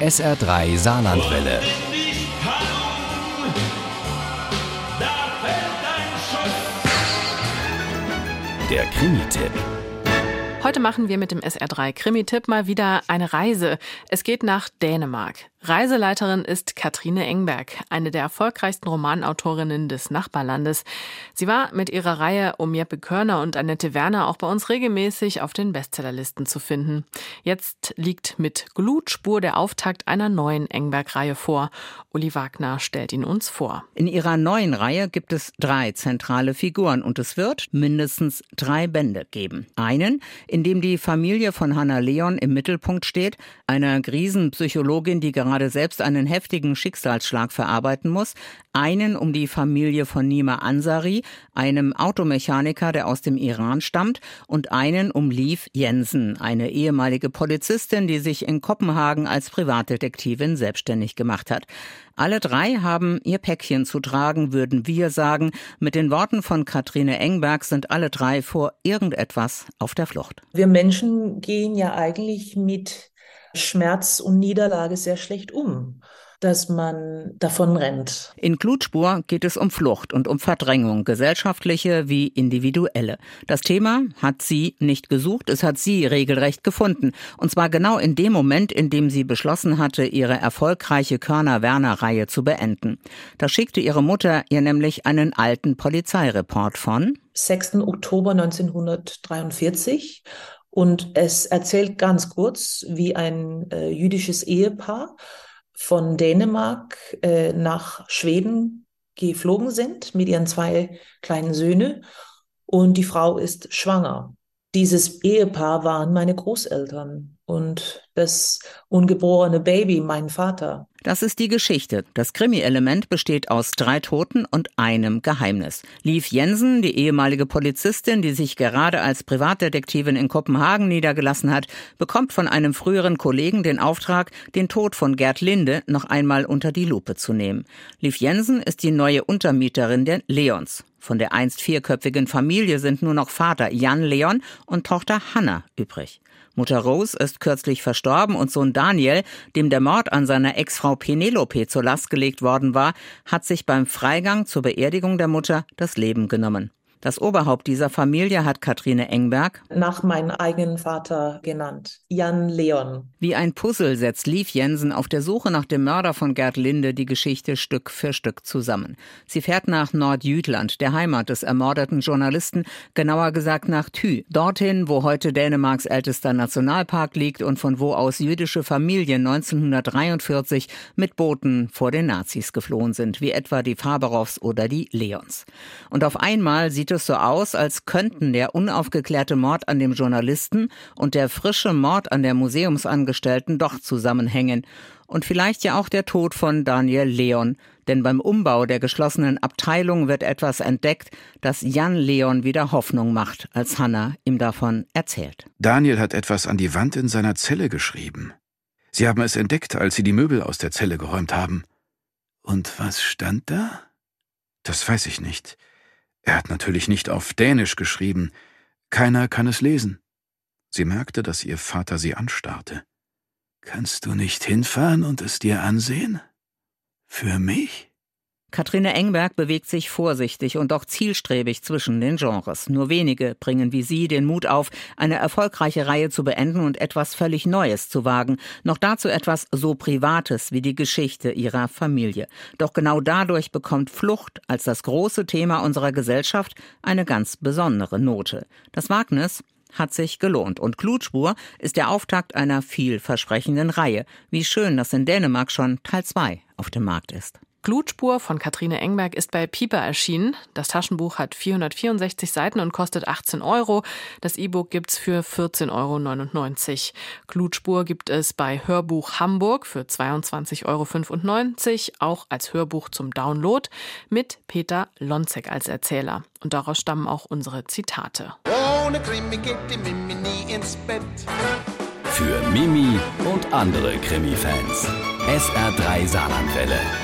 SR3 Saarlandwelle. Der Krimi-Tipp. Heute machen wir mit dem SR3 Krimi-Tipp mal wieder eine Reise. Es geht nach Dänemark. Reiseleiterin ist Katrine Engberg, eine der erfolgreichsten Romanautorinnen des Nachbarlandes. Sie war mit ihrer Reihe um Jeppe Körner und Annette Werner auch bei uns regelmäßig auf den Bestsellerlisten zu finden. Jetzt liegt mit Glutspur der Auftakt einer neuen Engberg-Reihe vor. Uli Wagner stellt ihn uns vor. In ihrer neuen Reihe gibt es drei zentrale Figuren und es wird mindestens drei Bände geben. Einen, in dem die Familie von Hannah Leon im Mittelpunkt steht, einer Krisenpsychologin, die gerade gerade selbst einen heftigen Schicksalsschlag verarbeiten muss, einen um die Familie von Nima Ansari, einem Automechaniker, der aus dem Iran stammt, und einen um Liv Jensen, eine ehemalige Polizistin, die sich in Kopenhagen als Privatdetektivin selbstständig gemacht hat. Alle drei haben ihr Päckchen zu tragen, würden wir sagen. Mit den Worten von Katrine Engberg sind alle drei vor irgendetwas auf der Flucht. Wir Menschen gehen ja eigentlich mit Schmerz und Niederlage sehr schlecht um, dass man davon rennt. In Glutspur geht es um Flucht und um Verdrängung, gesellschaftliche wie individuelle. Das Thema hat sie nicht gesucht, es hat sie regelrecht gefunden. Und zwar genau in dem Moment, in dem sie beschlossen hatte, ihre erfolgreiche Körner-Werner-Reihe zu beenden. Da schickte ihre Mutter ihr nämlich einen alten Polizeireport von 6. Oktober 1943 und es erzählt ganz kurz, wie ein äh, jüdisches Ehepaar von Dänemark äh, nach Schweden geflogen sind mit ihren zwei kleinen Söhnen und die Frau ist schwanger. Dieses Ehepaar waren meine Großeltern und das ungeborene Baby, mein Vater. Das ist die Geschichte. Das Krimi-Element besteht aus drei Toten und einem Geheimnis. Liv Jensen, die ehemalige Polizistin, die sich gerade als Privatdetektivin in Kopenhagen niedergelassen hat, bekommt von einem früheren Kollegen den Auftrag, den Tod von Gerd Linde noch einmal unter die Lupe zu nehmen. Liv Jensen ist die neue Untermieterin der Leons. Von der einst vierköpfigen Familie sind nur noch Vater Jan Leon und Tochter Hanna übrig. Mutter Rose ist kürzlich verstorben und Sohn Daniel, dem der Mord an seiner Ex-Frau Penelope zur Last gelegt worden war, hat sich beim Freigang zur Beerdigung der Mutter das Leben genommen. Das Oberhaupt dieser Familie hat Katrine Engberg nach meinem eigenen Vater genannt, Jan Leon. Wie ein Puzzle setzt Liv Jensen auf der Suche nach dem Mörder von Gerd Linde die Geschichte Stück für Stück zusammen. Sie fährt nach Nordjütland, der Heimat des ermordeten Journalisten, genauer gesagt nach Thü, dorthin, wo heute Dänemarks ältester Nationalpark liegt und von wo aus jüdische Familien 1943 mit Booten vor den Nazis geflohen sind, wie etwa die Faberows oder die Leons. Und auf einmal sieht es so aus, als könnten der unaufgeklärte Mord an dem Journalisten und der frische Mord an der Museumsangestellten doch zusammenhängen. Und vielleicht ja auch der Tod von Daniel Leon. Denn beim Umbau der geschlossenen Abteilung wird etwas entdeckt, das Jan Leon wieder Hoffnung macht, als Hanna ihm davon erzählt. Daniel hat etwas an die Wand in seiner Zelle geschrieben. Sie haben es entdeckt, als Sie die Möbel aus der Zelle geräumt haben. Und was stand da? Das weiß ich nicht. Er hat natürlich nicht auf Dänisch geschrieben. Keiner kann es lesen. Sie merkte, dass ihr Vater sie anstarrte. Kannst du nicht hinfahren und es dir ansehen? Für mich? Katrine Engberg bewegt sich vorsichtig und doch zielstrebig zwischen den Genres. Nur wenige bringen wie sie den Mut auf, eine erfolgreiche Reihe zu beenden und etwas völlig Neues zu wagen. Noch dazu etwas so Privates wie die Geschichte ihrer Familie. Doch genau dadurch bekommt Flucht als das große Thema unserer Gesellschaft eine ganz besondere Note. Das Wagnis hat sich gelohnt. Und Glutspur ist der Auftakt einer vielversprechenden Reihe. Wie schön, dass in Dänemark schon Teil 2 auf dem Markt ist. Glutspur von Katrine Engberg ist bei Pieper erschienen. Das Taschenbuch hat 464 Seiten und kostet 18 Euro. Das E-Book gibt's für 14,99 Euro. Glutspur gibt es bei Hörbuch Hamburg für 22,95 Euro, auch als Hörbuch zum Download mit Peter Lonzek als Erzähler. Und daraus stammen auch unsere Zitate. Ohne Krimi geht die Mimi nie ins Bett. Für Mimi und andere Krimi-Fans. SR3 Saarlandwelle.